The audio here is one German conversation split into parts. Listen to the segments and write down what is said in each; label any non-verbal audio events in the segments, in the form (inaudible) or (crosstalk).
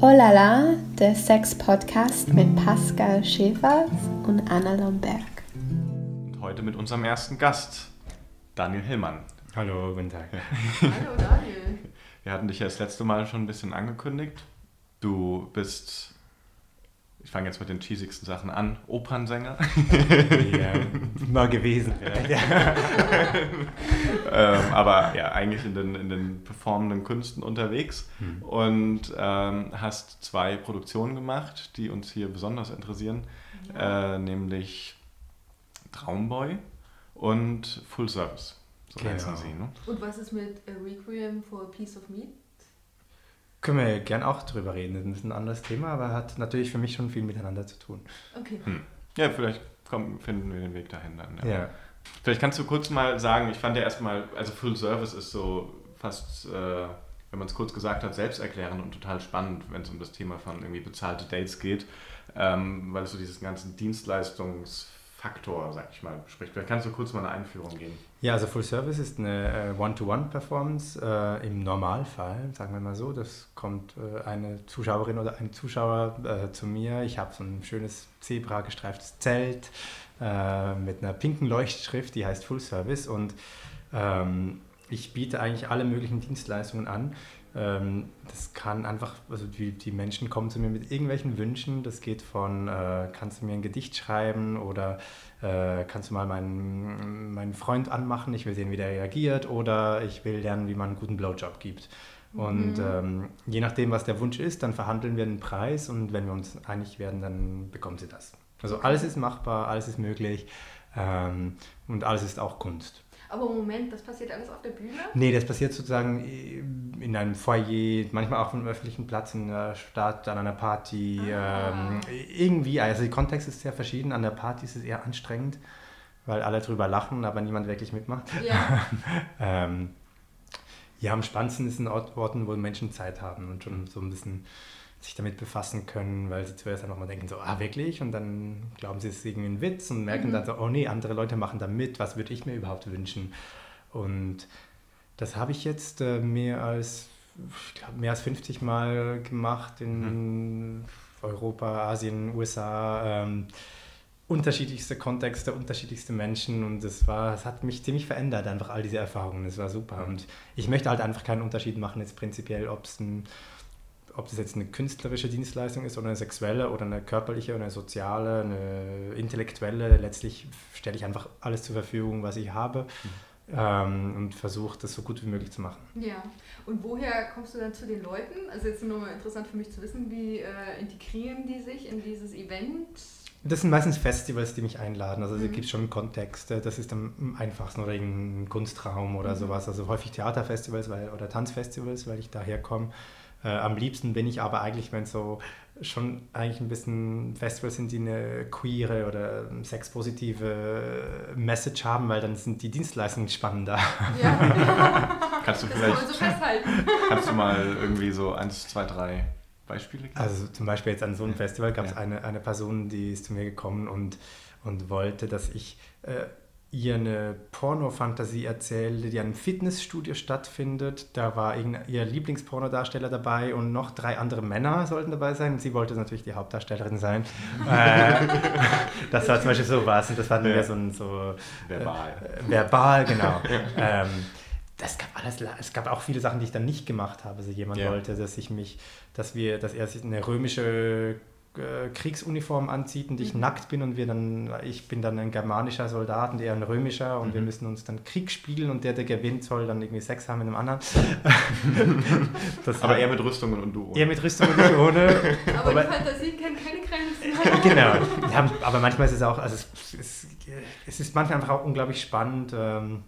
Oh la la, der Sex-Podcast mit Pascal Schäfer und Anna Lomberg. Und heute mit unserem ersten Gast, Daniel Hillmann. Hallo, guten Tag. (laughs) Hallo Daniel. Wir hatten dich ja das letzte Mal schon ein bisschen angekündigt. Du bist, ich fange jetzt mit den cheesigsten Sachen an, Opernsänger. ja, (laughs) mal gewesen vielleicht. Ja. (laughs) ähm, aber ja, eigentlich in den, in den performenden Künsten unterwegs Hm. und ähm, hast zwei Produktionen gemacht, die uns hier besonders interessieren, äh, nämlich Traumboy und Full Service. So Genau. heißen sie, ne? Und was ist mit A Requiem for a Piece of Meat? Können wir gern auch drüber reden. Das ist ein anderes Thema, aber hat natürlich für mich schon viel miteinander zu tun. Okay. Ja, vielleicht komm, finden wir den Weg dahin dann. Ja. Vielleicht kannst du kurz mal sagen, ich fand ja erstmal, also Full Service ist so fast, äh, wenn man es kurz gesagt hat, selbsterklärend und total spannend, wenn es um das Thema von irgendwie bezahlte Dates geht, ähm, weil es so diesen ganzen Dienstleistungsfaktor, sag ich mal, bespricht. Vielleicht kannst du kurz mal eine Einführung geben. Ja, also Full Service ist eine äh, One-to-One-Performance äh, im Normalfall, sagen wir mal so. Das kommt äh, eine Zuschauerin oder ein Zuschauer äh, zu mir. Ich habe so ein schönes Zebra gestreiftes Zelt äh, mit einer pinken Leuchtschrift, die heißt Full Service und ähm, ich biete eigentlich alle möglichen Dienstleistungen an. Ähm, das kann einfach, also die, die Menschen kommen zu mir mit irgendwelchen Wünschen. Das geht von, äh, kannst du mir ein Gedicht schreiben oder äh, kannst du mal meinen, meinen Freund anmachen, ich will sehen, wie der reagiert oder ich will lernen, wie man einen guten Blowjob gibt. Und Mhm. ähm, je nachdem, was der Wunsch ist, dann verhandeln wir einen Preis und wenn wir uns einig werden, dann bekommt sie das. Also alles ist machbar, alles ist möglich ähm, und alles ist auch Kunst. Aber Moment, das passiert alles auf der Bühne? Nee, das passiert sozusagen in einem Foyer, manchmal auch auf einem öffentlichen Platz, in der Stadt, an einer Party. Ah. Ähm, irgendwie, also der Kontext ist sehr verschieden. An der Party ist es eher anstrengend, weil alle drüber lachen, aber niemand wirklich mitmacht. Ja. (laughs) Ähm, ja, am spannendsten ist Ort, Orten, wo Menschen Zeit haben und schon so ein bisschen sich damit befassen können, weil sie zuerst einfach mal denken so, ah wirklich? Und dann glauben sie, es ist irgendwie ein Witz und merken Mhm. dann so, oh nee, andere Leute machen da mit, was würde ich mir überhaupt wünschen? Und das habe ich jetzt äh, mehr als, ich glaube, mehr als 50 Mal gemacht in Europa, Asien, USA. Ähm, unterschiedlichste Kontexte, unterschiedlichste Menschen und es war, es hat mich ziemlich verändert, einfach all diese Erfahrungen. Es war super. Und ich möchte halt einfach keinen Unterschied machen, jetzt prinzipiell, ob es ein ob das jetzt eine künstlerische Dienstleistung ist oder eine sexuelle oder eine körperliche oder eine soziale, eine intellektuelle. Letztlich stelle ich einfach alles zur Verfügung, was ich habe ähm, und versuche das so gut wie möglich zu machen. ja. Und woher kommst du dann zu den Leuten? Also jetzt nochmal interessant für mich zu wissen, wie äh, integrieren die sich in dieses Event? Das sind meistens Festivals, die mich einladen. Also es Mhm. gibt schon einen Kontext. äh, Das ist am einfachsten oder irgendein Kunstraum oder Mhm. sowas. Also häufig Theaterfestivals weil, oder Tanzfestivals, weil ich daher komme. Äh, am liebsten bin ich aber eigentlich, wenn es so schon eigentlich ein bisschen Festivals sind, die eine queere oder sexpositive Message haben, weil dann sind die Dienstleistungen spannender. Ja, (laughs) (laughs) Kannst du das kann man so vielleicht, festhalten. kannst du mal irgendwie so eins, zwei, drei Beispiele geben? Also zum Beispiel jetzt an so einem Festival gab es Ja. eine, eine Person, die ist zu mir gekommen und, und wollte, dass ich äh, ihr eine Porno-Fantasie erzähle, die an einem Fitnessstudio stattfindet. Da war ihr Lieblingspornodarsteller dabei und noch drei andere Männer sollten dabei sein. Sie wollte natürlich die Hauptdarstellerin sein. (laughs) äh, das war zum Beispiel so was und das war mehr so ein so Verbal. äh, verbal, genau. (laughs) ähm, das gab alles, es gab auch viele Sachen, die ich dann nicht gemacht habe. Also jemand Ja. wollte, dass ich mich, dass wir, dass er sich eine römische Kriegsuniform anzieht und ich Mhm. nackt bin und wir dann, ich bin dann ein germanischer Soldat und er ein römischer und wir Mhm. müssen uns dann Krieg spielen und der, der gewinnt, soll dann irgendwie Sex haben mit einem anderen. (laughs) das Aber eher mit Rüstungen und du. eher mit Rüstung und ich ohne. Aber, (laughs) Aber- die Fantasien kennen keine Grenzen. (laughs) genau. Ja, aber manchmal ist es auch, also es, es, es ist manchmal einfach auch unglaublich spannend. Ähm,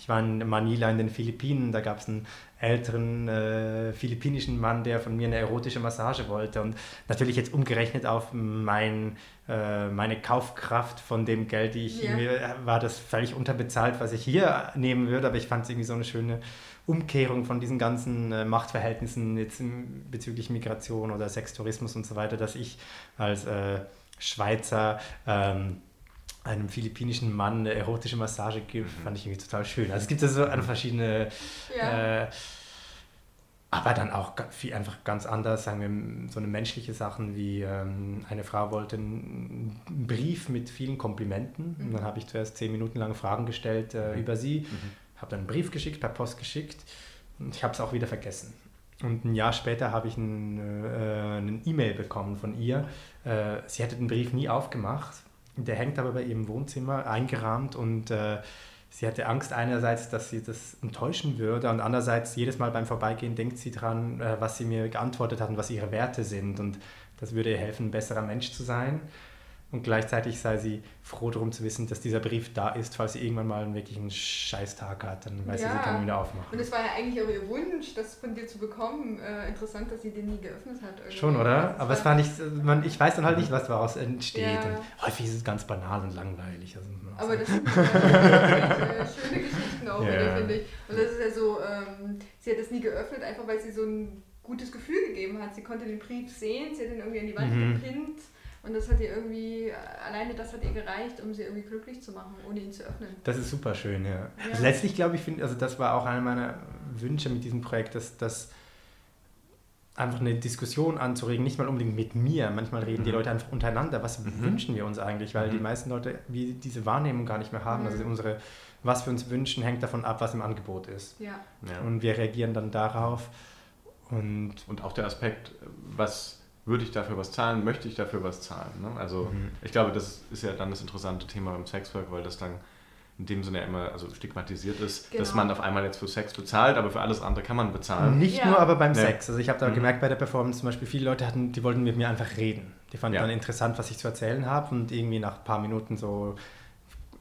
Ich war in Manila in den Philippinen, da gab es einen älteren äh, philippinischen Mann, der von mir eine erotische Massage wollte. Und natürlich jetzt umgerechnet auf mein, äh, meine Kaufkraft von dem Geld, die ich Ja. mir, war das völlig unterbezahlt, was ich hier nehmen würde. Aber ich fand es irgendwie so eine schöne Umkehrung von diesen ganzen äh, Machtverhältnissen jetzt im, bezüglich Migration oder Sextourismus und so weiter, dass ich als äh, Schweizer ähm, einem philippinischen Mann eine erotische Massage gibt, mhm. fand ich irgendwie total schön. Also es gibt ja so eine verschiedene, ja. äh, aber dann auch viel einfach ganz anders, sagen wir, so eine menschliche Sachen wie ähm, eine Frau wollte einen Brief mit vielen Komplimenten mhm. und dann habe ich zuerst zehn Minuten lang Fragen gestellt äh, mhm. über sie, mhm. habe dann einen Brief geschickt, per Post geschickt und ich habe es auch wieder vergessen. Und ein Jahr später habe ich äh, einen E-Mail bekommen von ihr. Äh, sie hätte den Brief nie aufgemacht. Der hängt aber bei ihrem Wohnzimmer eingerahmt und äh, sie hatte Angst einerseits, dass sie das enttäuschen würde und andererseits jedes Mal beim Vorbeigehen denkt sie dran, äh, was sie mir geantwortet hat und was ihre Werte sind und das würde ihr helfen, ein besserer Mensch zu sein. Und gleichzeitig sei sie froh darum zu wissen, dass dieser Brief da ist, falls sie irgendwann mal einen wirklichen Scheißtag hat. Dann weiß ja. sie, sie kann ihn wieder aufmachen. Und es war ja eigentlich auch ihr Wunsch, das von dir zu bekommen. Äh, interessant, dass sie den nie geöffnet hat. Irgendwie. Schon, oder? Aber es war nicht, man, ich weiß dann halt nicht, was daraus entsteht. Ja. Und häufig ist es ganz banal und langweilig. Also Aber das sind äh, schöne Geschichten auch ja. finde ich. Und das ist ja so, ähm, sie hat das nie geöffnet, einfach weil sie so ein gutes Gefühl gegeben hat. Sie konnte den Brief sehen, sie hat ihn irgendwie an die Wand mhm. gepinnt und das hat ihr irgendwie, alleine das hat ihr gereicht, um sie irgendwie glücklich zu machen, ohne ihn zu öffnen. Das ist super schön, ja. ja. Also letztlich glaube ich, find, also das war auch einer meiner Wünsche mit diesem Projekt, dass, dass einfach eine Diskussion anzuregen, nicht mal unbedingt mit mir. Manchmal reden mhm. die Leute einfach untereinander. Was mhm. wünschen wir uns eigentlich? Weil mhm. die meisten Leute wie diese Wahrnehmung gar nicht mehr haben. Also mhm. unsere, was wir uns wünschen, hängt davon ab, was im Angebot ist. Ja. ja. Und wir reagieren dann darauf. Und, und auch der Aspekt, was würde ich dafür was zahlen, möchte ich dafür was zahlen. Ne? Also mhm. ich glaube, das ist ja dann das interessante Thema beim Sexwork, weil das dann in dem Sinne ja immer also stigmatisiert ist, genau. dass man auf einmal jetzt für Sex bezahlt, aber für alles andere kann man bezahlen. Nicht ja. nur aber beim ja. Sex. Also ich habe da mhm. gemerkt bei der Performance zum Beispiel, viele Leute hatten, die wollten mit mir einfach reden. Die fanden ja. dann interessant, was ich zu erzählen habe und irgendwie nach ein paar Minuten so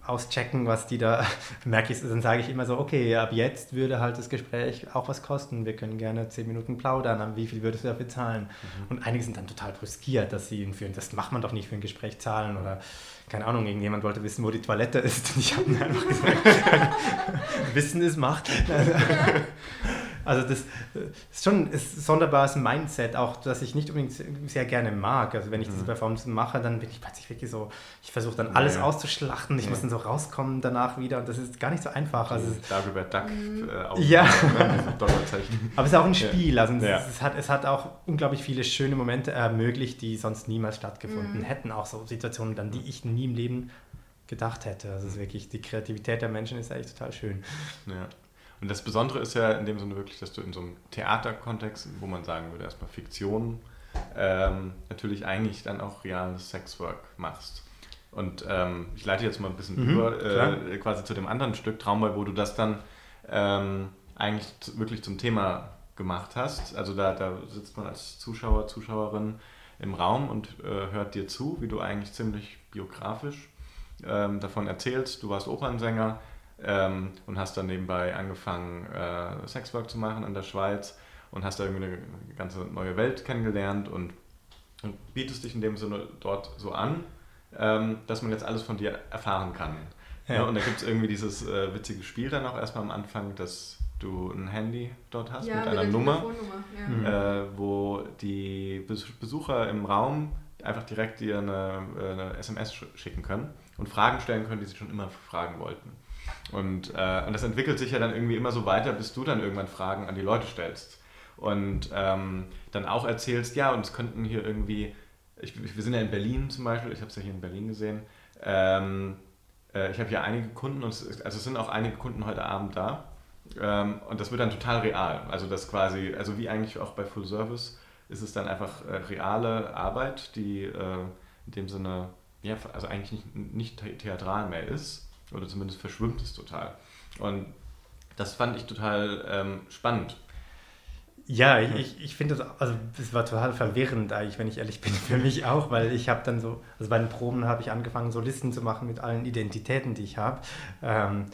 auschecken, was die da, (laughs) merke ich, dann sage ich immer so, okay, ab jetzt würde halt das Gespräch auch was kosten. Wir können gerne zehn Minuten plaudern, wie viel würdest du dafür zahlen? Mhm. Und einige sind dann total brüskiert, dass sie ihn führen. Das macht man doch nicht für ein Gespräch zahlen oder keine Ahnung, irgendjemand wollte wissen, wo die Toilette ist. (laughs) Und ich habe mir einfach gesagt, (laughs) Wissen ist Macht. Also das ist schon ein sonderbares Mindset, auch das ich nicht unbedingt sehr gerne mag. Also wenn ich diese mhm. Performance mache, dann bin ich plötzlich wirklich so, ich versuche dann alles ja, ja. auszuschlachten, ich ja. muss dann so rauskommen danach wieder und das ist gar nicht so einfach. Also Dagobert Duck mhm. äh, (laughs) Ja. (laughs) Aber es ist auch ein Spiel, also es, hat, es hat auch unglaublich viele schöne Momente ermöglicht, die sonst niemals stattgefunden mhm. hätten. Auch so Situationen, dann die ich nie im Leben gedacht hätte. Also es ist wirklich, die Kreativität der Menschen ist eigentlich total schön. Ja. Und das Besondere ist ja in dem Sinne wirklich, dass du in so einem Theaterkontext, wo man sagen würde, erstmal Fiktion, ähm, natürlich eigentlich dann auch reales Sexwork machst. Und ähm, ich leite jetzt mal ein bisschen mhm, über, äh, quasi zu dem anderen Stück Traumboy, wo du das dann ähm, eigentlich wirklich zum Thema gemacht hast. Also da, da sitzt man als Zuschauer, Zuschauerin im Raum und äh, hört dir zu, wie du eigentlich ziemlich biografisch ähm, davon erzählst. Du warst Opernsänger, ähm, und hast dann nebenbei angefangen, äh, Sexwork zu machen in der Schweiz und hast da irgendwie eine ganze neue Welt kennengelernt und, und bietest dich in dem Sinne dort so an, ähm, dass man jetzt alles von dir erfahren kann. Ja. Ja, und da gibt es irgendwie dieses äh, witzige Spiel dann auch erstmal am Anfang, dass du ein Handy dort hast ja, mit einer Nummer, mhm. äh, wo die Besucher im Raum einfach direkt dir eine, äh, eine SMS schicken können und Fragen stellen können, die sie schon immer fragen wollten. Und, äh, und das entwickelt sich ja dann irgendwie immer so weiter, bis du dann irgendwann Fragen an die Leute stellst. Und ähm, dann auch erzählst, ja, und es könnten hier irgendwie, ich, wir sind ja in Berlin zum Beispiel, ich habe es ja hier in Berlin gesehen, ähm, äh, ich habe hier einige Kunden, und es, also es sind auch einige Kunden heute Abend da. Ähm, und das wird dann total real. Also das quasi, also wie eigentlich auch bei Full Service, ist es dann einfach äh, reale Arbeit, die äh, in dem Sinne, ja, also eigentlich nicht, nicht theatral mehr ist oder zumindest verschwimmt es total. Und das fand ich total ähm, spannend. Ja, ich, ich finde das, also das war total verwirrend eigentlich, wenn ich ehrlich bin, für mich auch, weil ich habe dann so, also bei den Proben habe ich angefangen, so Listen zu machen mit allen Identitäten, die ich habe. Ähm,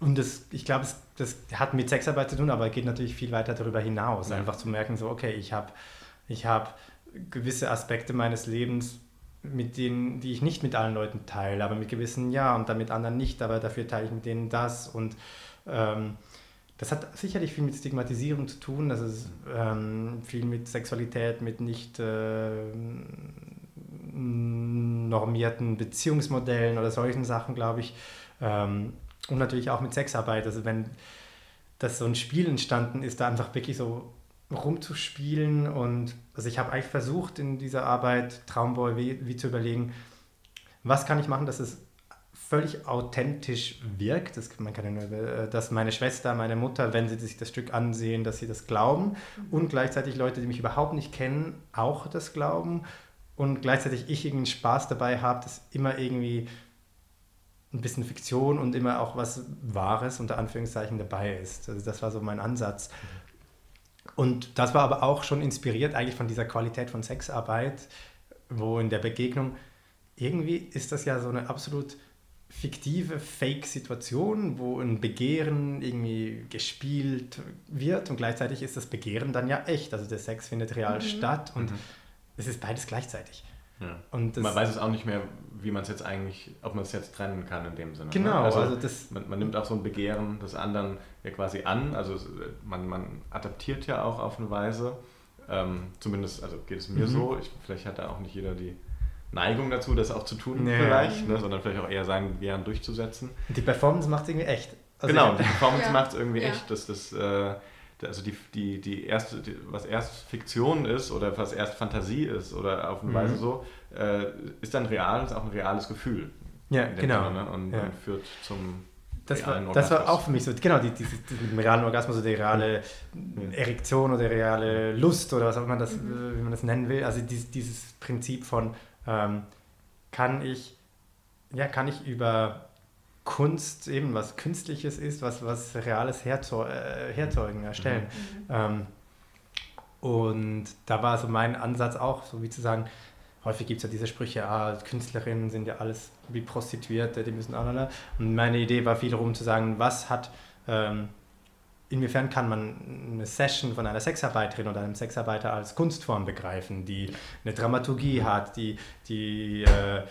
und das, ich glaube, das hat mit Sexarbeit zu tun, aber geht natürlich viel weiter darüber hinaus. Ja. Einfach zu merken, so, okay, ich habe ich hab gewisse Aspekte meines Lebens, mit denen, die ich nicht mit allen Leuten teile, aber mit gewissen ja und dann mit anderen nicht, aber dafür teile ich mit denen das und ähm, das hat sicherlich viel mit Stigmatisierung zu tun, das ist ähm, viel mit Sexualität, mit nicht, äh, normierten Beziehungsmodellen oder solchen Sachen, glaube ich. Ähm, und natürlich auch mit Sexarbeit. Also wenn das so ein Spiel entstanden ist, da einfach wirklich so rumzuspielen und also ich habe eigentlich versucht in dieser Arbeit Traumboy wie, wie zu überlegen, was kann ich machen, dass es völlig authentisch wirkt. Das, man kann ja nur, äh, dass meine Schwester, meine Mutter, wenn sie sich das Stück ansehen, dass sie das glauben mhm. und gleichzeitig Leute, die mich überhaupt nicht kennen, auch das glauben und gleichzeitig ich irgendwie Spaß dabei habe, dass immer irgendwie ein bisschen Fiktion und immer auch was Wahres unter Anführungszeichen dabei ist. Also das war so mein Ansatz. Und das war aber auch schon inspiriert eigentlich von dieser Qualität von Sexarbeit, wo in der Begegnung irgendwie ist das ja so eine absolut fiktive Fake-Situation, wo ein Begehren irgendwie gespielt wird und gleichzeitig ist das Begehren dann ja echt. Also der Sex findet real mhm. statt und mhm. es ist beides gleichzeitig. Ja. Und man weiß es auch nicht mehr, wie man es jetzt eigentlich, ob man es jetzt trennen kann in dem Sinne. Ne? Genau, ne? also, also das man, man, nimmt auch so ein Begehren des anderen ja quasi an, also man, man adaptiert ja auch auf eine Weise, ähm, zumindest also geht es mir mhm. so, ich, vielleicht hat da auch nicht jeder die Neigung dazu, das auch zu tun nee. vielleicht, ne? sondern vielleicht auch eher sein Begehren durchzusetzen. Die Performance macht es irgendwie echt. Also genau, die Performance ja. macht es irgendwie ja. echt, dass das... Äh, also die, die, die erste, die, was erst Fiktion ist oder was erst Fantasie ist oder auf eine mhm. Weise so, äh, ist dann real, ist auch ein reales Gefühl. Ja, genau. Sinne, ne? und, ja. und, führt zum das war, das war auch für mich so, genau, die, die, die, mit dem realen Orgasmus, so die reale Erektion oder reale Lust oder was auch immer das, mhm. wie man das nennen will. Also dieses, dieses Prinzip von, ähm, kann ich, ja, kann ich über Kunst eben was Künstliches ist, was, was Reales herzeu äh, herzeugen, erstellen. Mhm. Ähm, und da war so mein Ansatz auch, so wie zu sagen, häufig gibt es ja diese Sprüche, ah, Künstlerinnen sind ja alles wie Prostituierte, die müssen auch, und meine Idee war viel darum zu sagen, was hat, ähm, inwiefern kann man eine Session von einer Sexarbeiterin oder einem Sexarbeiter als Kunstform begreifen, die eine Dramaturgie hat, die, die äh,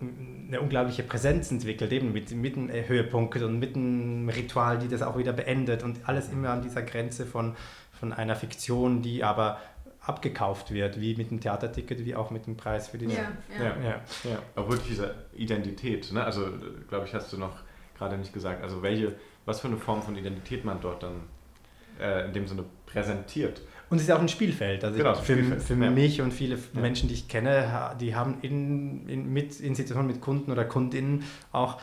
eine unglaubliche Präsenz entwickelt, eben mit, mit einem Höhepunkt und mit einem Ritual, die das auch wieder beendet und alles immer an dieser Grenze von, von einer Fiktion, die aber abgekauft wird, wie mit dem Theaterticket, wie auch mit dem Preis für die. Ja, ja. ja, ja. ja. Auch wirklich diese Identität, ne? also glaube ich, hast du noch gerade nicht gesagt, also welche, was für eine Form von Identität man dort dann äh, in dem Sinne präsentiert. Und es ist auch ein Spielfeld. Also genau, für, Spielfeld. für ja. mich und viele ja. Menschen, die ich kenne, die haben in, in, mit, in Situationen mit Kunden oder Kundinnen auch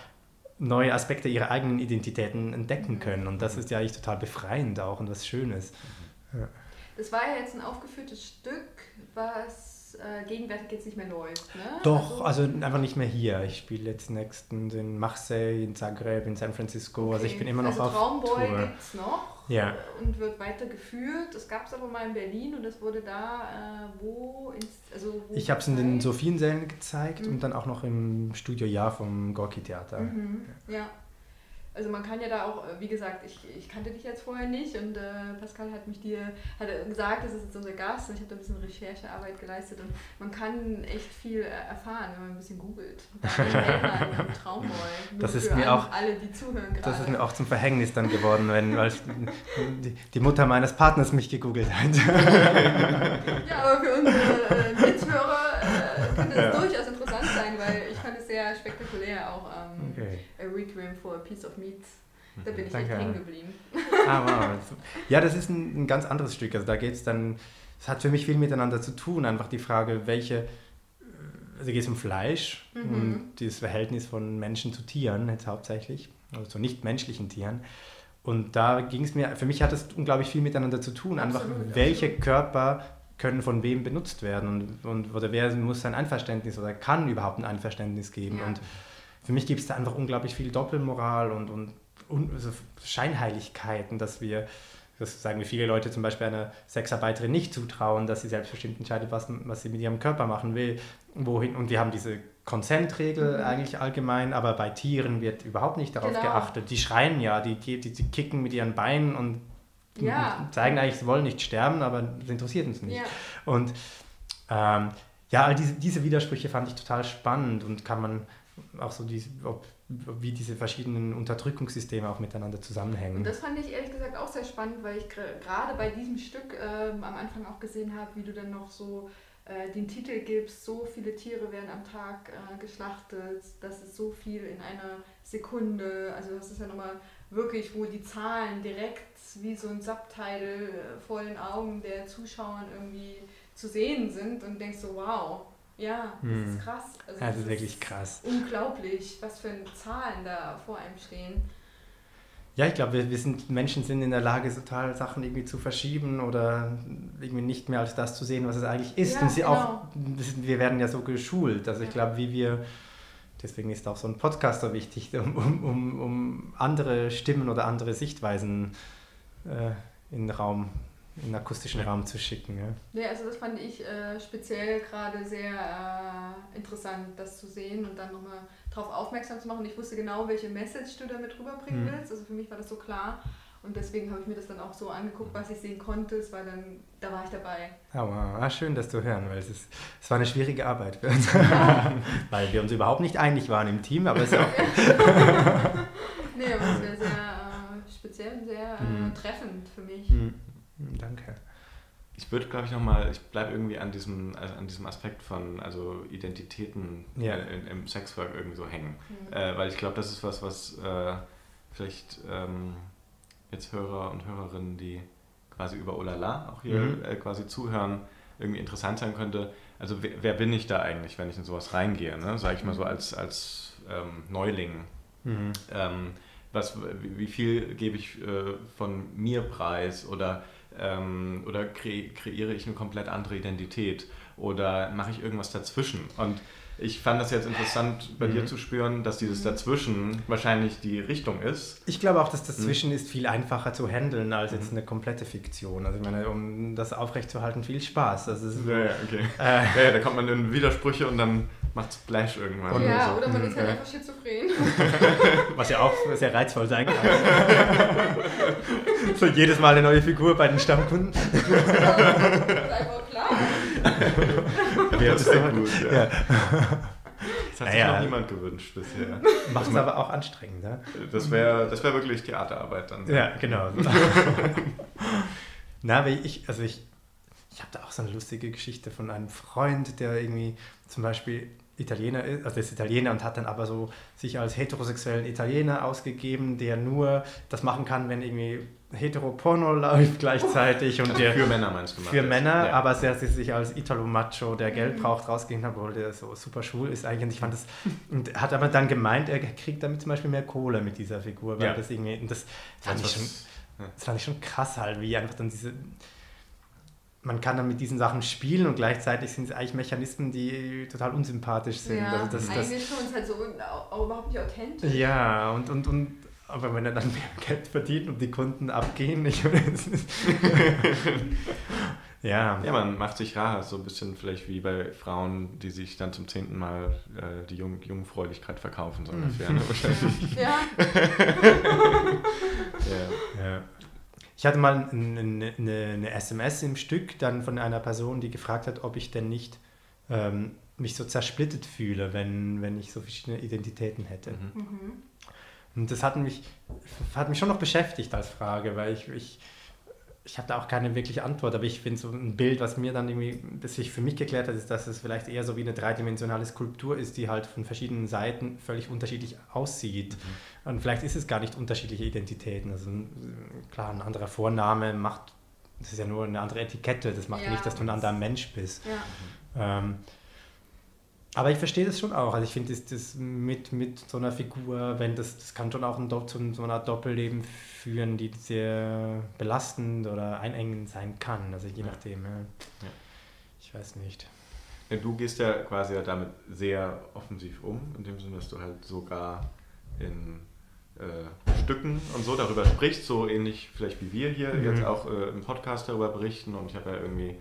neue Aspekte ihrer eigenen Identitäten entdecken können. Und das ist ja eigentlich total befreiend auch und was Schönes. Ja. Das war ja jetzt ein aufgeführtes Stück, was äh, gegenwärtig jetzt nicht mehr läuft. Ne? Doch, also, also, einfach nicht mehr hier. Ich spiele jetzt nächstens in Marseille, in Zagreb, in San Francisco. Okay. Also ich bin immer noch also auf Traumboy gibt es noch ja. und wird weitergeführt. Es gab es aber mal in Berlin und es wurde da äh, wo, ins, also wo Ich habe es in den Sophiensälen gezeigt mhm. und dann auch noch im Studio Jahr vom Gorki Theater. Mhm. ja also man kann ja da auch, äh, wie gesagt, ich, ich kannte dich jetzt vorher nicht und äh, Pascal hat mich dir hat gesagt, das ist jetzt unser Gast und ich habe da ein bisschen Recherchearbeit geleistet und man kann echt viel äh, erfahren, wenn man ein bisschen googelt. (laughs) Traumboy. das ist mir auch alle, die zuhören gerade. Das ist mir auch zum Verhängnis dann geworden, wenn weil die, die Mutter meines Partners mich gegoogelt hat. (laughs) ja, aber für unsere äh, Mithörer äh, könnte das ja. durchaus interessant sein, weil ich fand es sehr spektakulär auch. Ähm, okay. A Requiem for a Piece of Meat. Da bin ich Danke. echt hängen geblieben. Ah, wow. Ja, das ist ein, ein ganz anderes Stück. Also da geht es dann, es hat für mich viel miteinander zu tun. Einfach die Frage, welche, also geht es um Fleisch mhm. und dieses Verhältnis von Menschen zu Tieren jetzt hauptsächlich, also zu nicht-menschlichen Tieren. Und da ging es mir, für mich hat es unglaublich viel miteinander zu tun. Einfach, absolut, welche absolut. Körper können von wem benutzt werden und, und oder wer muss sein Einverständnis oder kann überhaupt ein Einverständnis geben. Ja. Und für mich gibt es da einfach unglaublich viel Doppelmoral und, und, und also Scheinheiligkeiten, dass wir, das sagen wir viele Leute zum Beispiel einer Sexarbeiterin nicht zutrauen, dass sie selbstbestimmt entscheidet, was, was sie mit ihrem Körper machen will. Wohin, und wir haben diese Konsentregel mhm. eigentlich allgemein, aber bei Tieren wird überhaupt nicht darauf genau. geachtet. Die schreien ja, die, die, die kicken mit ihren Beinen und ja. zeigen eigentlich, sie wollen nicht sterben, aber es interessiert uns nicht. Ja. Und ähm, ja, all diese, diese Widersprüche fand ich total spannend und kann man auch so die, ob, wie diese verschiedenen Unterdrückungssysteme auch miteinander zusammenhängen. Und das fand ich ehrlich gesagt auch sehr spannend, weil ich gerade bei diesem Stück ähm, am Anfang auch gesehen habe, wie du dann noch so äh, den Titel gibst, so viele Tiere werden am Tag äh, geschlachtet, das ist so viel in einer Sekunde, also das ist ja nochmal wirklich, wo die Zahlen direkt wie so ein Subtitle äh, vor den Augen der Zuschauern irgendwie zu sehen sind und denkst so, wow, ja, das hm. ist krass. Also das, das ist wirklich krass. Unglaublich, was für Zahlen da vor einem stehen. Ja, ich glaube, wir, wir sind, Menschen sind in der Lage, total Sachen irgendwie zu verschieben oder irgendwie nicht mehr als das zu sehen, was es eigentlich ist. Ja, und sie genau. auch, wir werden ja so geschult. Also ich glaube, wie wir, deswegen ist auch so ein Podcast so wichtig, um, um, um andere Stimmen oder andere Sichtweisen äh, in den Raum in den akustischen Raum zu schicken. Ja, ja also das fand ich äh, speziell gerade sehr äh, interessant, das zu sehen und dann nochmal darauf aufmerksam zu machen. Ich wusste genau, welche Message du damit rüberbringen mhm. willst. Also für mich war das so klar. Und deswegen habe ich mir das dann auch so angeguckt, was ich sehen konnte, weil dann, da war ich dabei. Oh, wow. Ah, schön, das zu hören, weil es, ist, es war eine schwierige Arbeit für uns. (laughs) (laughs) weil wir uns überhaupt nicht einig waren im Team, aber es ist auch... (laughs) nee, aber es wäre sehr äh, speziell und sehr äh, mhm. treffend für mich. Mhm. Hm, danke. Ich würde, glaube ich, nochmal, ich bleibe irgendwie an diesem, also an diesem Aspekt von also Identitäten ja. in, im Sexwork irgendwie so hängen. Mhm. Äh, weil ich glaube, das ist was, was äh, vielleicht ähm, jetzt Hörer und Hörerinnen, die quasi über Olala auch hier mhm. äh, quasi zuhören, irgendwie interessant sein könnte. Also wer, wer, bin ich da eigentlich, wenn ich in sowas reingehe, ne? sage ich mal so mhm. als, als ähm, Neuling. Mhm. Ähm, was, wie viel gebe ich äh, von mir preis oder ähm, oder kre kreiere ich eine komplett andere Identität oder mache ich irgendwas dazwischen? Und ich fand das jetzt interessant bei mhm. dir zu spüren, dass dieses Dazwischen wahrscheinlich die Richtung ist. Ich glaube auch, dass Dazwischen mhm. ist viel einfacher zu handeln als jetzt mhm. eine komplette Fiktion. Also ich meine, um das aufrechtzuerhalten, viel Spaß. Also ja, ja, okay. Äh, ja, ja, da kommt man in Widersprüche und dann macht Splash irgendwann. Ja, so. oder man ist halt einfach schizophren. (laughs) Was ja auch sehr reizvoll sein kann. (laughs) so jedes Mal eine neue Figur bei den Stammkunden. (laughs) das ist einfach klar. Das ist sehr gut, ja. ja. Das hat naja. sich noch niemand gewünscht bisher. Macht es aber auch anstrengend, ne? Das wäre das wär wirklich Theaterarbeit dann. Ja, genau. (laughs) Na, aber ich, also ich, ich habe da auch so eine lustige Geschichte von einem Freund, der irgendwie zum Beispiel Italiener ist, also ist Italiener und hat dann aber so sich als heterosexuellen Italiener ausgegeben, der nur das machen kann, wenn irgendwie Heteroporno läuft gleichzeitig und der für Männer meinst du für Männer, ja. aber sehr sich als Italo Macho, der Geld mhm. braucht, rausgehen obwohl der so super schwul ist eigentlich. Und ich fand das und hat aber dann gemeint, er kriegt damit zum Beispiel mehr Kohle mit dieser Figur, weil ja. das irgendwie und das fand, ich schon, das fand ich schon krass halt, wie einfach dann diese man kann dann mit diesen Sachen spielen und gleichzeitig sind es eigentlich Mechanismen, die total unsympathisch sind. Ja, also das, eigentlich das, schon halt so auch überhaupt nicht authentisch. Ja, und, und, und aber wenn er dann mehr (laughs) Geld verdient und die Kunden abgehen, ich (laughs) ja. Ja, man macht sich rar, so ein bisschen vielleicht wie bei Frauen, die sich dann zum zehnten Mal äh, die Jung Jungfräulichkeit verkaufen, so mhm. ungefähr. Ne? (laughs) ja. ja. ja. Ich hatte mal eine, eine, eine, SMS im Stück dann von einer Person, die gefragt hat, ob ich denn nicht ähm, mich so zersplittet fühle, wenn, wenn ich so verschiedene Identitäten hätte. Mhm. Und das hat mich, hat mich schon noch beschäftigt als Frage, weil ich, ich, ich habe da auch keine wirkliche Antwort, aber ich finde so ein Bild, was mir dann irgendwie, das sich für mich geklärt hat, ist, dass es vielleicht eher so wie eine dreidimensionale Skulptur ist, die halt von verschiedenen Seiten völlig unterschiedlich aussieht. Mhm. Und vielleicht ist es gar nicht unterschiedliche Identitäten. Also klar, ein anderer Vorname macht, das ist ja nur eine andere Etikette, das macht ja, nicht, dass du ein anderer Mensch bist. Ja. Ähm, aber ich verstehe das schon auch. Also ich finde das, das mit, mit so einer Figur, wenn das, das kann schon auch ein, zu so einer Doppelleben führen, die sehr belastend oder einengend sein kann. Also je nachdem. Ja. Ja. Ich weiß nicht. Ja, du gehst ja quasi damit sehr offensiv um, in dem Sinne, dass du halt sogar in äh, Stücken und so darüber sprichst, so ähnlich vielleicht wie wir hier mhm. jetzt auch äh, im Podcast darüber berichten. Und ich habe ja irgendwie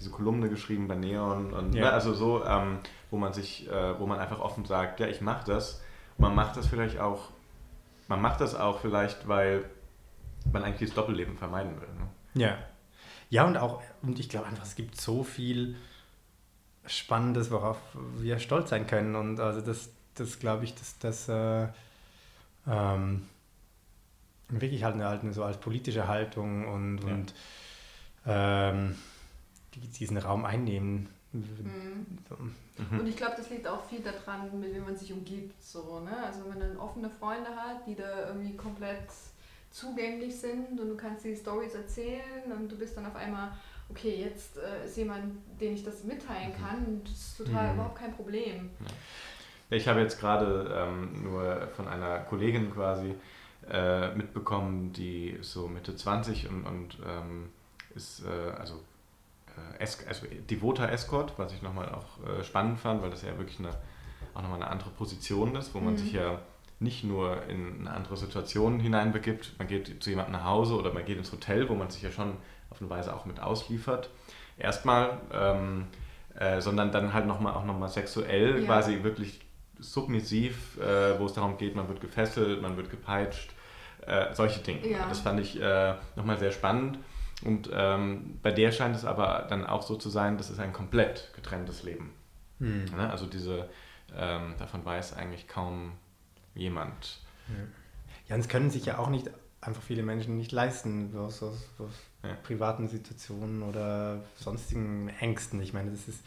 diese Kolumne geschrieben bei Neon und ja. ne, also so, ähm, wo man sich, äh, wo man einfach offen sagt, ja, ich mache das. Und man macht das vielleicht auch, man macht das auch vielleicht, weil man eigentlich das Doppelleben vermeiden will. Ne? Ja. Ja, und auch, und ich glaube einfach, es gibt so viel Spannendes, worauf wir stolz sein können. Und also das, das glaube ich, dass das äh, ähm, wirklich halt eine, halt eine so als politische Haltung und, ja. und ähm, die diesen Raum einnehmen Mhm. Und ich glaube, das liegt auch viel daran, mit wem man sich umgibt. So, ne? Also wenn man dann offene Freunde hat, die da irgendwie komplett zugänglich sind und du kannst die Stories erzählen und du bist dann auf einmal, okay, jetzt äh, ist jemand, den ich das mitteilen mhm. kann und das ist total mhm. überhaupt kein Problem. Ich habe jetzt gerade ähm, nur von einer Kollegin quasi äh, mitbekommen, die ist so Mitte 20 und, und ähm, ist äh, also äh, also devoter Escort, was ich nochmal auch äh, spannend fand, weil das ja wirklich eine, auch nochmal eine andere Position ist, wo man mhm. sich ja nicht nur in eine andere Situation hineinbegibt, man geht zu jemandem nach Hause oder man geht ins Hotel, wo man sich ja schon auf eine Weise auch mit ausliefert. Erstmal, ähm, äh, sondern dann halt nochmal auch nochmal sexuell ja. quasi wirklich submissiv, äh, wo es darum geht, man wird gefesselt, man wird gepeitscht, äh, solche Dinge. Ja. Das fand ich äh, nochmal sehr spannend. Und ähm, bei der scheint es aber dann auch so zu sein, das ist ein komplett getrenntes Leben. Hm. Ne? Also diese, ähm, davon weiß eigentlich kaum jemand. Ja, und es können sich ja auch nicht einfach viele Menschen nicht leisten, aus, aus, aus ja. privaten Situationen oder sonstigen Ängsten. Ich meine, das ist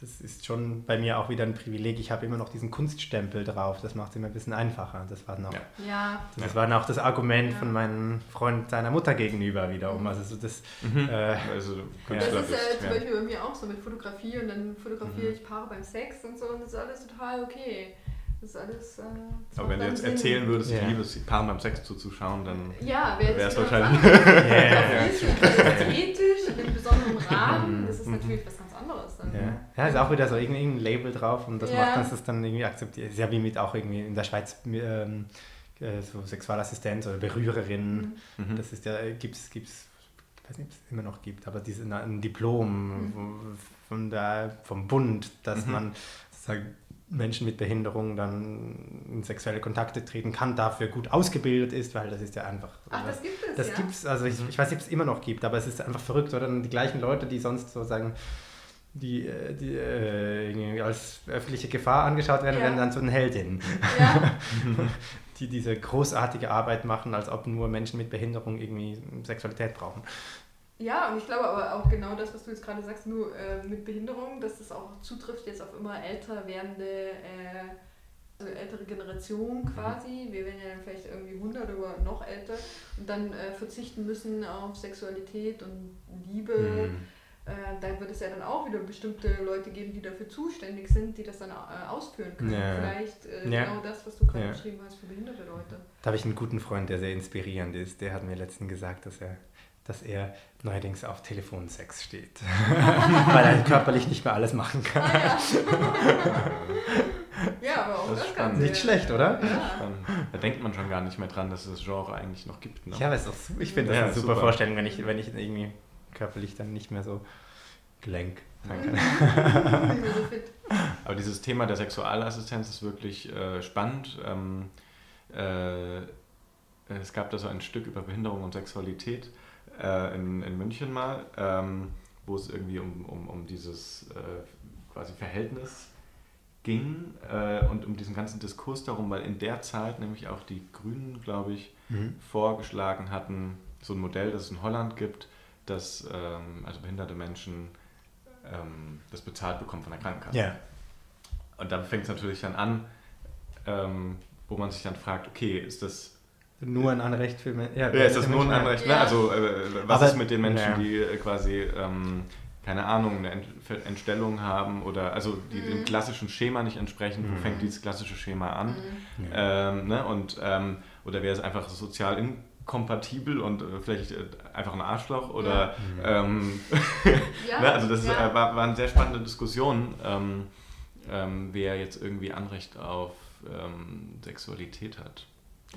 das ist schon bei mir auch wieder ein Privileg. Ich habe immer noch diesen Kunststempel drauf. Das macht es immer ein bisschen einfacher. Das war noch, ja. das, das war noch das Argument ja. von meinem Freund seiner Mutter gegenüber wiederum. Also so das, mhm. äh, also das ist äh, zum Beispiel bei mir auch so mit Fotografie und dann fotografiere mhm. ich Paare beim Sex und so und das ist alles total okay. Das ist alles. Äh, Aber wenn du jetzt Sinn. erzählen würdest, ich liebe es, die Paaren beim Sex zuzuschauen, dann ja, wäre es wahrscheinlich. (laughs) ja, ja, ästhetisch, in einem besonderen Rahmen. Das ist (laughs) mhm. natürlich was anderes. Dann, ja. ja, ist auch wieder so irgendein Label drauf und das macht uns das dann irgendwie akzeptiert. Ist ja wie mit auch irgendwie in der Schweiz. Ähm, äh, so Sexualassistenz oder Berührerin, mhm. das ist ja, gibt es, ich weiß nicht, ob es immer noch gibt, aber diese, ein Diplom mhm. von der, vom Bund, dass mhm. man sozusagen Menschen mit Behinderung dann in sexuelle Kontakte treten kann, dafür gut ausgebildet ist, weil das ist ja einfach. Ach, das gibt es. Das ja? gibt es, also ich, ich weiß nicht, ob es immer noch gibt, aber es ist einfach verrückt, oder? Die gleichen Leute, die sonst sozusagen die, äh, die äh, als öffentliche Gefahr angeschaut werden, ja. werden dann zu den Heldinnen. Ja. (laughs) die diese großartige Arbeit machen, als ob nur Menschen mit Behinderung irgendwie Sexualität brauchen. Ja, und ich glaube aber auch genau das, was du jetzt gerade sagst, nur äh, mit Behinderung, dass das auch zutrifft jetzt auf immer älter werdende, äh, also ältere Generation mhm. quasi. Wir werden ja dann vielleicht irgendwie 100 oder noch älter und dann äh, verzichten müssen auf Sexualität und Liebe. Mhm. Äh, da wird es ja dann auch wieder bestimmte Leute geben, die dafür zuständig sind, die das dann äh, ausführen können. Ja. Vielleicht äh, ja. genau das, was du gerade ja. beschrieben hast für behinderte Leute. Da habe ich einen guten Freund, der sehr inspirierend ist. Der hat mir letztens gesagt, dass er dass er neuerdings auf Telefonsex steht, (laughs) weil er körperlich nicht mehr alles machen kann. Ah, ja. (laughs) ja, aber auch das, das kann Nicht schlecht, oder? Ja. Da denkt man schon gar nicht mehr dran, dass es das Genre eigentlich noch gibt. Ne? Ja, aber ist auch, ich finde das ja, eine super, super, Vorstellung, wenn ich, wenn ich irgendwie körperlich dann nicht mehr so gelenk sein kann. (laughs) (laughs) aber dieses Thema der Sexualassistenz ist wirklich äh, spannend. Ähm, äh, es gab da so ein Stück über Behinderung und Sexualität äh, in, in München mal, ähm, wo es irgendwie um, um, um dieses äh, quasi Verhältnis ging äh, und um diesen ganzen Diskurs darum, weil in der Zeit nämlich auch die Grünen, glaube ich, mhm. vorgeschlagen hatten, so ein Modell, das es in Holland gibt, dass ähm, also behinderte Menschen ähm, das bezahlt bekommen von der Krankenkasse. Yeah. Und da fängt es natürlich dann an, ähm, wo man sich dann fragt, okay, ist das nur ein Anrecht für Menschen. Ja, ja, ist das nur ein Anrecht? Ne? Also, äh, was Aber, ist mit den Menschen, ja. die äh, quasi, ähm, keine Ahnung, eine Ent Entstellung haben oder also die mhm. dem klassischen Schema nicht entsprechen? Mhm. Wo fängt dieses klassische Schema an? Mhm. Ähm, ne? und, ähm, oder wäre es einfach sozial inkompatibel und äh, vielleicht äh, einfach ein Arschloch? Oder, (laughs) ja. Ähm, ne? Also, das ja. Äh, war, waren sehr spannende Diskussionen, ähm, ähm, wer jetzt irgendwie Anrecht auf Sexualität hat.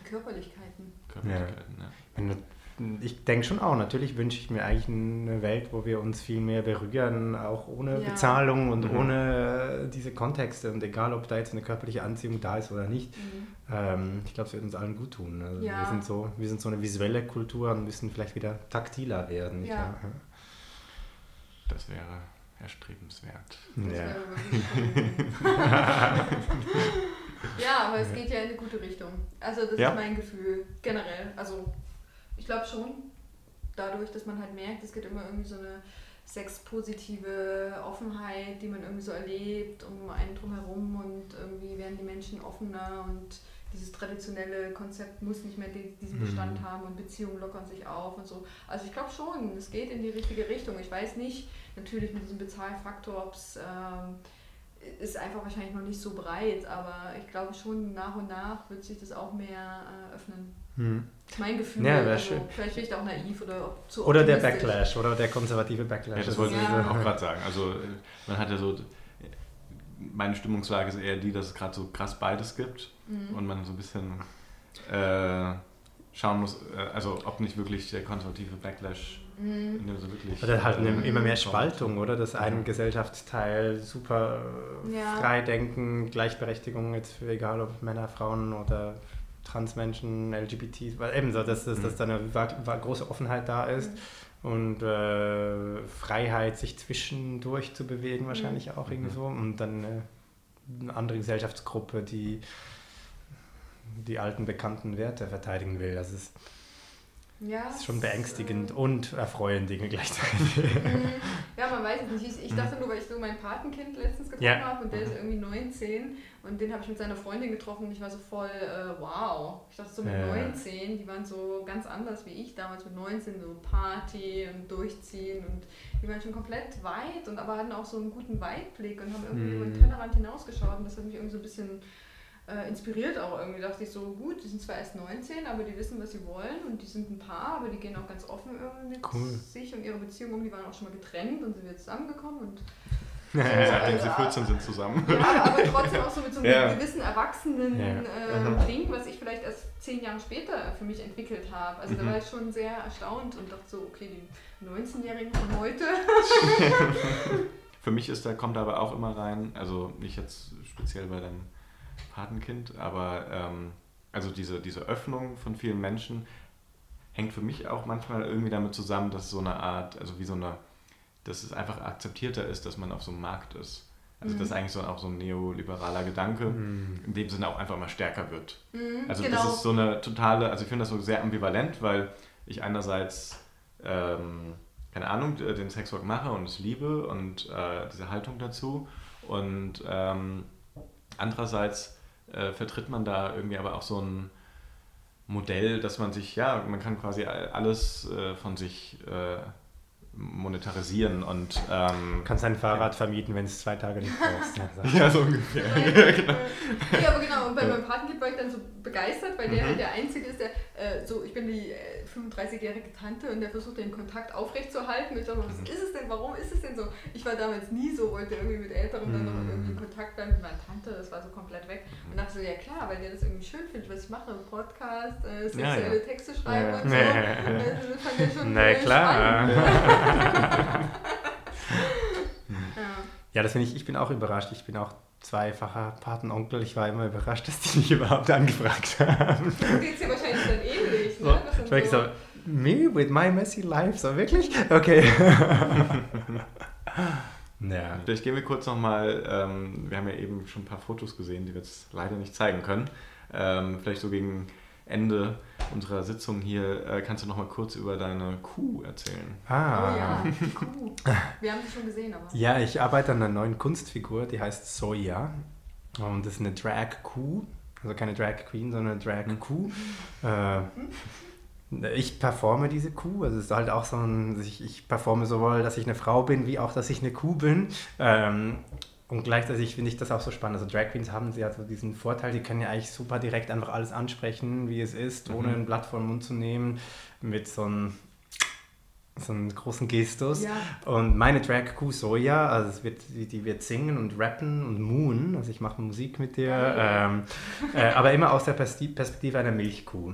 Körperlichkeiten. Körperlichkeiten, ja. ja. Ich denke schon auch, natürlich wünsche ich mir eigentlich eine Welt, wo wir uns viel mehr berühren, auch ohne ja. Bezahlung und mhm. ohne diese Kontexte. Und egal, ob da jetzt eine körperliche Anziehung da ist oder nicht, mhm. ähm, ich glaube, es wird uns allen gut tun. Also ja. wir, sind so, wir sind so eine visuelle Kultur und müssen vielleicht wieder taktiler werden. Ja. Das wäre erstrebenswert. Das ja. (laughs) Ja, aber es geht ja in eine gute Richtung. Also das ja. ist mein Gefühl generell. Also ich glaube schon, dadurch, dass man halt merkt, es gibt immer irgendwie so eine sexpositive Offenheit, die man irgendwie so erlebt, um einen drumherum und irgendwie werden die Menschen offener und dieses traditionelle Konzept muss nicht mehr diesen mhm. Bestand mhm. haben und Beziehungen lockern sich auf und so. Also ich glaube schon, es geht in die richtige Richtung. Ich weiß nicht, natürlich mit diesem Bezahlfaktor, ob es ähm, ist einfach wahrscheinlich noch nicht so breit, aber ich glaube schon nach und nach wird sich das auch mehr äh, öffnen. Hm. Mein Gefühl, ja, also, vielleicht bin ich da auch naiv oder zu Oder der Backlash oder der konservative Backlash. Ja, das wollte ja. ich auch gerade sagen. Also man hat ja so, meine Stimmungslage ist eher die, dass es gerade so krass beides gibt mhm. und man so ein bisschen äh, schauen muss, äh, also ob nicht wirklich der konservative Backlash Mhm. So wirklich, oder halt eine, immer mehr Spaltung, oder? Dass ein mhm. Gesellschaftsteil super ja. frei denken, Gleichberechtigung jetzt egal ob Männer, Frauen oder Transmenschen, LGBTs, weil eben so, dass, dass, dass da eine große Offenheit da ist mhm. und äh, Freiheit, sich zwischendurch zu bewegen, wahrscheinlich mhm. auch irgendwie mhm. so. Und dann äh, eine andere Gesellschaftsgruppe, die die alten bekannten Werte verteidigen will. Das ist ja, das ist schon beängstigend äh, und erfreuend Dinge gleichzeitig. Mhm. Ja, man weiß es nicht. Ich, ich dachte nur, weil ich so mein Patenkind letztens getroffen ja. habe und der ist mhm. irgendwie 19 und den habe ich mit seiner Freundin getroffen und ich war so voll, äh, wow. Ich dachte so mit ja. 19, die waren so ganz anders wie ich damals mit 19, so Party und Durchziehen und die waren schon komplett weit und aber hatten auch so einen guten Weitblick und haben irgendwie mhm. über den Tellerrand hinausgeschaut und das hat mich irgendwie so ein bisschen äh, inspiriert auch irgendwie. Da dachte ich so, gut, die sind zwar erst 19, aber die wissen, was sie wollen und die sind ein Paar, aber die gehen auch ganz offen irgendwie mit cool. sich und ihrer Beziehung um. Die waren auch schon mal getrennt und sind jetzt zusammengekommen und (laughs) Seitdem sie 14 sind zusammen. Ja, aber trotzdem auch so mit so einem ja. gewissen erwachsenen ja. äh. Ding, was ich vielleicht erst zehn Jahre später für mich entwickelt habe. Also mhm. da war ich schon sehr erstaunt und dachte so, okay, die 19-Jährigen von heute. (laughs) für mich ist da, kommt aber auch immer rein, also nicht jetzt speziell bei deinem Patenkind, aber ähm, also diese, diese Öffnung von vielen Menschen hängt für mich auch manchmal irgendwie damit zusammen, dass so eine Art, also wie so eine, dass es einfach akzeptierter ist, dass man auf so einem Markt ist. Also mhm. das ist eigentlich so auch so ein neoliberaler Gedanke, mhm. in dem Sinne auch einfach immer stärker wird. Mhm, also genau. das ist so eine totale, also ich finde das so sehr ambivalent, weil ich einerseits, ähm, keine Ahnung, den Sexwork mache und es liebe und äh, diese Haltung dazu und ähm, andererseits äh, vertritt man da irgendwie aber auch so ein Modell, dass man sich, ja, man kann quasi alles äh, von sich äh, monetarisieren und ähm, kannst dein Fahrrad ja. vermieten, wenn es zwei Tage nicht brauchst. (laughs) ja, so ungefähr. ja, (laughs) genau. ja, aber genau, und bei meinem Patenkind war ich dann so begeistert, weil der mhm. der Einzige ist, der äh, so, ich bin die äh, 35-jährige Tante und der versucht den Kontakt aufrechtzuerhalten. Ich dachte, was mhm. ist es denn, warum ist es denn so? Ich war damals nie so, wollte irgendwie mit Älteren mhm. dann noch irgendwie in Kontakt bleiben mit meiner Tante, das war so komplett weg. Und dachte so, ja klar, weil der das irgendwie schön findet, was ich mache, Podcast, äh, sexuelle ja, ja. Texte schreiben ja. und so. (laughs) Nee. Das fand er schon Na klar. Ja, das finde ich, ich bin auch überrascht. Ich bin auch zweifacher Patenonkel. Ich war immer überrascht, dass die mich überhaupt angefragt haben. Das geht ja wahrscheinlich dann ähnlich, ne? So, ich so, so, me with my messy life? So, wirklich? Okay. (laughs) ja. Vielleicht gehen wir kurz nochmal, ähm, wir haben ja eben schon ein paar Fotos gesehen, die wir jetzt leider nicht zeigen können. Ähm, vielleicht so gegen Ende unserer Sitzung hier äh, kannst du noch mal kurz über deine Kuh erzählen. Ah. Oh ja, die (laughs) Kuh. Wir haben sie schon gesehen, aber. Ja, ich arbeite an einer neuen Kunstfigur, die heißt Soja. Und das ist eine Drag-Kuh. Also keine Drag Queen, sondern eine Drag-Kuh. Mhm. Äh, ich performe diese Kuh. Also es ist halt auch so ein, ich, ich performe sowohl, dass ich eine Frau bin, wie auch, dass ich eine Kuh bin. Ähm, und gleichzeitig finde ich das auch so spannend. Also Drag Queens haben ja so diesen Vorteil, die können ja eigentlich super direkt einfach alles ansprechen, wie es ist, ohne mhm. ein Blatt vor den Mund zu nehmen, mit so einem so einen großen Gestus. Ja. Und meine Drag Kuh Soja, also wird, die wird singen und rappen und moon, also ich mache Musik mit dir, ähm, äh, aber immer aus der Perspektive einer Milchkuh.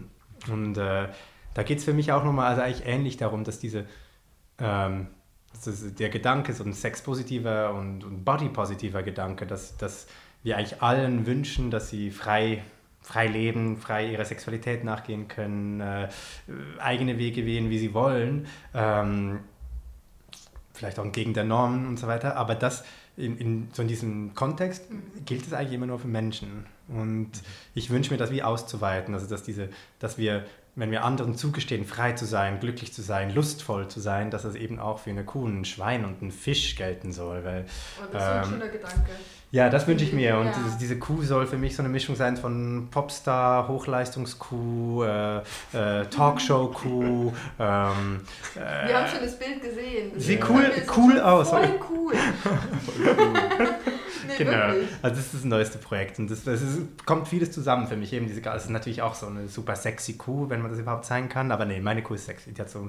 Und äh, da geht es für mich auch nochmal, also eigentlich ähnlich darum, dass diese ähm, also der Gedanke, so ein sexpositiver und, und bodypositiver Gedanke, dass, dass wir eigentlich allen wünschen, dass sie frei, frei leben, frei ihrer Sexualität nachgehen können, äh, eigene Wege wählen, wie sie wollen, ähm, vielleicht auch entgegen der Normen und so weiter, aber das in, in, so in diesem Kontext gilt es eigentlich immer nur für Menschen. Und ich wünsche mir das wie auszuweiten, also dass, diese, dass wir wenn wir anderen zugestehen, frei zu sein, glücklich zu sein, lustvoll zu sein, dass das eben auch für eine Kuh, ein Schwein und ein Fisch gelten soll. Weil, oh, das ist ähm, ein schöner Gedanke. Ja, das wünsche ich mir. Und ja. diese, diese, Kuh soll für mich so eine Mischung sein von Popstar, Hochleistungskuh, äh, äh, Talkshow-Kuh. (laughs) Ähm, äh, Wir haben schon das Bild gesehen. Das sieht cool, cool aus. Voll cool. voll (laughs) cool. nee, genau. Wirklich. Also das ist das neueste Projekt. Und das, das ist, kommt vieles zusammen für mich. Eben diese, das ist natürlich auch so eine super sexy Kuh, wenn man das überhaupt zeigen kann. Aber nee, meine Kuh ist sexy. Die hat so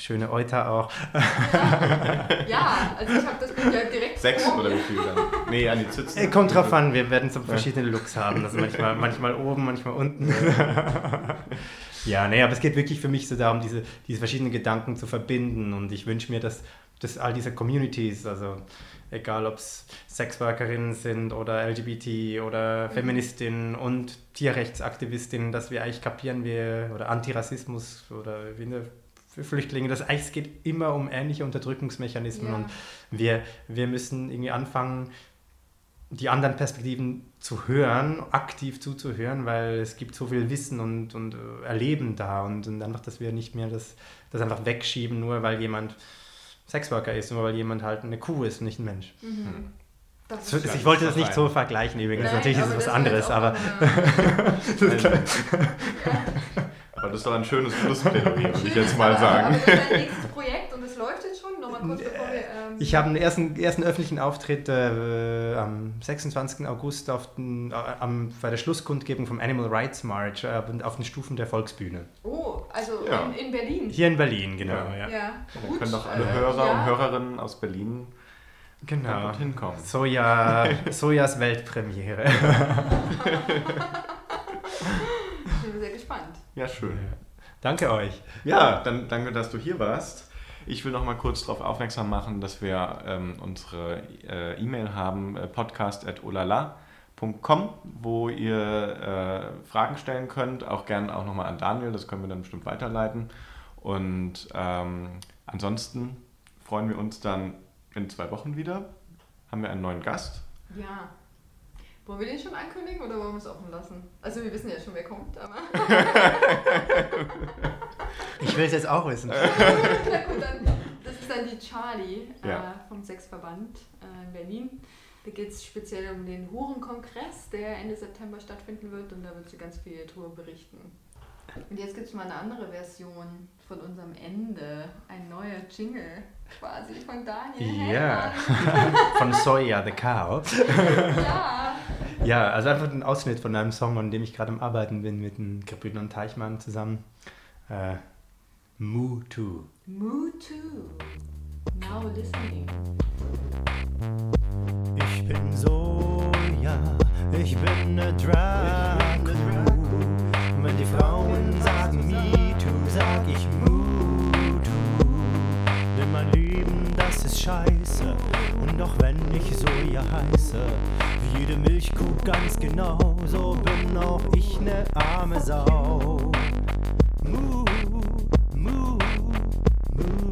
schöne Euter auch. (laughs) Ja, also ich habe das Bild ja direkt Sechs oder wie viel dann? Nee, an die Zitzen. Kommt drauf an, wir werden so verschiedene Looks haben. Also manchmal, manchmal oben, manchmal unten. ja, nee, aber es geht wirklich für mich so darum, diese, diese verschiedenen Gedanken zu verbinden. Und ich wünsche mir, dass, dass all diese Communities, also egal ob es Sexworkerinnen sind oder LGBT oder mhm. Feministinnen und Tierrechtsaktivistinnen, dass wir eigentlich kapieren, wir oder Antirassismus oder wie eine Flüchtlinge. Das heißt, es geht immer um ähnliche Unterdrückungsmechanismen ja. und wir, wir müssen irgendwie anfangen, die anderen Perspektiven zu hören, aktiv zuzuhören, weil es gibt so viel Wissen und, und äh, Erleben da und, und einfach, dass wir nicht mehr das, das einfach wegschieben, nur weil jemand Sexworker ist, nur weil jemand halt eine Kuh ist, nicht ein Mensch. Mhm. Hm. So, ich wollte das nicht so vergleichen übrigens, Nein, natürlich ist es was anderes, aber... (laughs) Aber das ist doch ein schönes Schlussplädoyer, würde ich jetzt mal sagen. Aber das ist dein nächstes Projekt und es läuft jetzt schon. Nochmal kurz bevor wir. Ähm ich habe einen ersten, ersten öffentlichen Auftritt äh, am 26. August auf den, äh, am, bei der Schlusskundgebung vom Animal Rights March äh, auf den Stufen der Volksbühne. Oh, also ja. in, in, Berlin. Hier in Berlin, genau. Ja. ja. ja. Dann können doch alle Hörer ja. und Hörerinnen aus Berlin genau. hinkommen. Soja, Sojas Weltpremiere. (laughs) (laughs) Ja, schön. Danke euch. Ja, dann danke, dass du hier warst. Ich will noch mal kurz darauf aufmerksam machen, dass wir ähm, unsere äh, E-Mail haben, äh, podcast.olala.com, wo ihr äh, Fragen stellen könnt, auch gerne auch nochmal an Daniel, das können wir dann bestimmt weiterleiten. Und ähm, ansonsten freuen wir uns dann in zwei Wochen wieder. Haben wir einen neuen Gast. Ja. Wollen wir den schon ankündigen oder wollen wir es offen lassen? Also wir wissen ja schon, wer kommt, aber... (laughs) ich will es jetzt auch wissen. (laughs) Na gut, dann, das ist dann die Charlie ja. äh, vom Sexverband äh, in Berlin. Da geht es speziell um den Hurenkongress, der Ende September stattfinden wird und da wird sie ganz viel darüber berichten. Und jetzt gibt es mal eine andere Version von unserem Ende, ein neuer Jingle quasi von Daniel. Ja, (laughs) von Soya the Cow. ja. Ja, also einfach ein Ausschnitt von einem Song, an dem ich gerade am Arbeiten bin mit den Gebrüdern Teichmann zusammen. Äh, Moo 2. Moo 2. Now listening. Ich bin Soja, ich bin eine Drag. scheiße. Und auch wenn ich Soja heiße, wie jede Milchkuh ganz genau, so bin auch ich ne arme Sau. Mu, mu, mu.